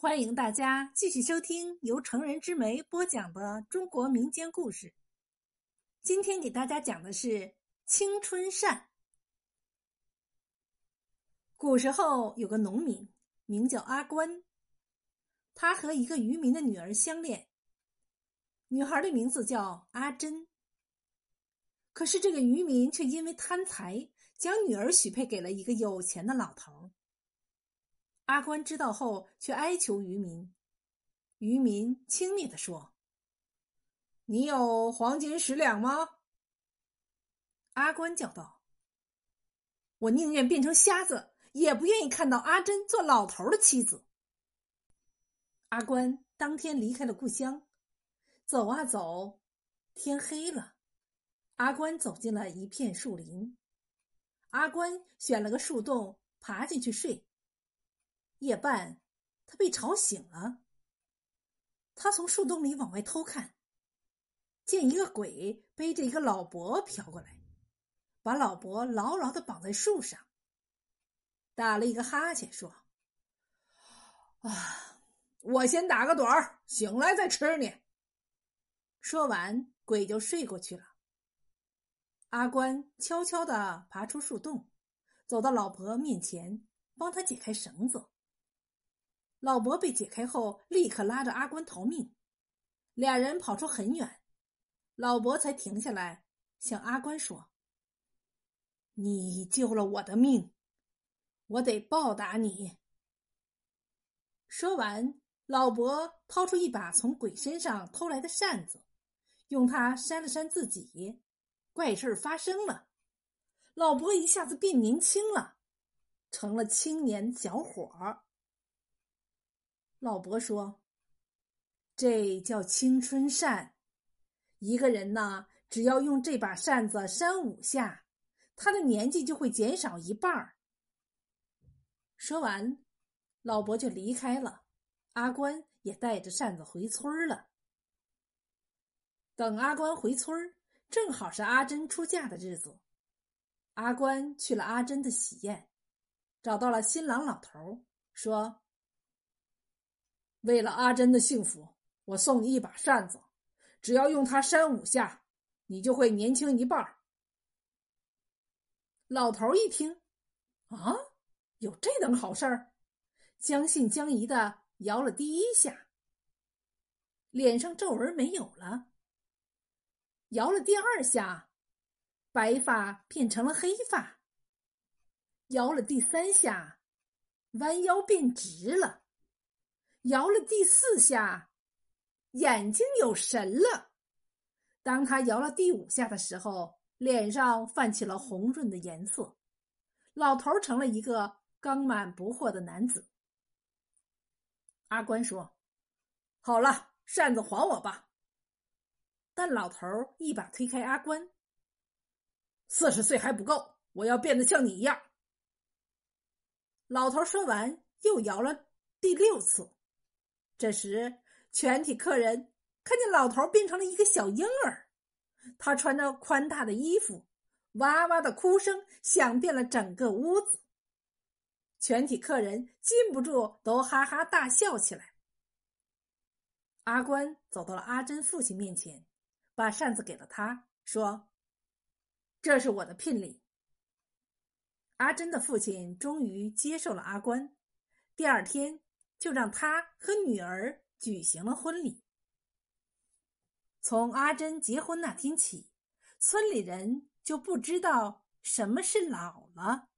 欢迎大家继续收听由成人之美播讲的中国民间故事。今天给大家讲的是青春扇。古时候有个农民，名叫阿关，他和一个渔民的女儿相恋，女孩的名字叫阿珍。可是这个渔民却因为贪财，将女儿许配给了一个有钱的老头。阿关知道后，却哀求渔民。渔民轻蔑地说：“你有黄金十两吗？”阿关叫道：“我宁愿变成瞎子，也不愿意看到阿珍做老头的妻子。”阿关当天离开了故乡，走啊走，天黑了。阿关走进了一片树林，阿关选了个树洞，爬进去睡。夜半，他被吵醒了。他从树洞里往外偷看，见一个鬼背着一个老伯飘过来，把老伯牢牢的绑在树上，打了一个哈欠，说：“啊，我先打个盹儿，醒来再吃你。”说完，鬼就睡过去了。阿关悄悄的爬出树洞，走到老伯面前，帮他解开绳子。老伯被解开后，立刻拉着阿关逃命。俩人跑出很远，老伯才停下来，向阿关说：“你救了我的命，我得报答你。”说完，老伯掏出一把从鬼身上偷来的扇子，用它扇了扇自己。怪事发生了，老伯一下子变年轻了，成了青年小伙儿。老伯说：“这叫青春扇。一个人呢，只要用这把扇子扇五下，他的年纪就会减少一半儿。”说完，老伯就离开了。阿关也带着扇子回村了。等阿关回村正好是阿珍出嫁的日子。阿关去了阿珍的喜宴，找到了新郎老头，说。为了阿珍的幸福，我送你一把扇子，只要用它扇五下，你就会年轻一半。老头一听，啊，有这等好事儿，将信将疑的摇了第一下，脸上皱纹没有了；摇了第二下，白发变成了黑发；摇了第三下，弯腰变直了。摇了第四下，眼睛有神了。当他摇了第五下的时候，脸上泛起了红润的颜色，老头成了一个刚满不惑的男子。阿关说：“好了，扇子还我吧。”但老头一把推开阿关：“四十岁还不够，我要变得像你一样。”老头说完，又摇了第六次。这时，全体客人看见老头变成了一个小婴儿，他穿着宽大的衣服，哇哇的哭声响遍了整个屋子。全体客人禁不住都哈哈大笑起来。阿关走到了阿珍父亲面前，把扇子给了他，说：“这是我的聘礼。”阿珍的父亲终于接受了阿关。第二天。就让他和女儿举行了婚礼。从阿珍结婚那天起，村里人就不知道什么是老了。